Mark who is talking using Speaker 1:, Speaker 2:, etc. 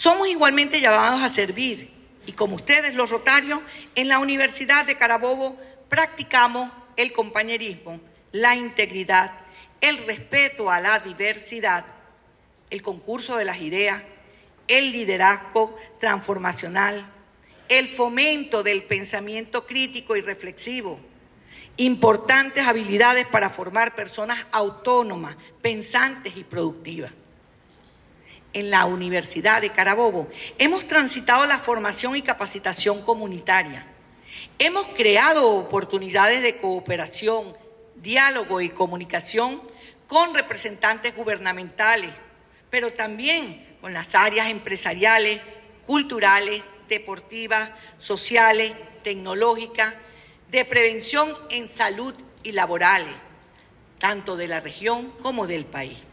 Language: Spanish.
Speaker 1: Somos igualmente llamados a servir y como ustedes los rotarios, en la Universidad de Carabobo practicamos el compañerismo, la integridad, el respeto a la diversidad, el concurso de las ideas, el liderazgo transformacional, el fomento del pensamiento crítico y reflexivo, importantes habilidades para formar personas autónomas, pensantes y productivas. En la Universidad de Carabobo hemos transitado la formación y capacitación comunitaria. Hemos creado oportunidades de cooperación, diálogo y comunicación con representantes gubernamentales, pero también con las áreas empresariales, culturales, deportivas, sociales, tecnológicas, de prevención en salud y laborales, tanto de la región como del país.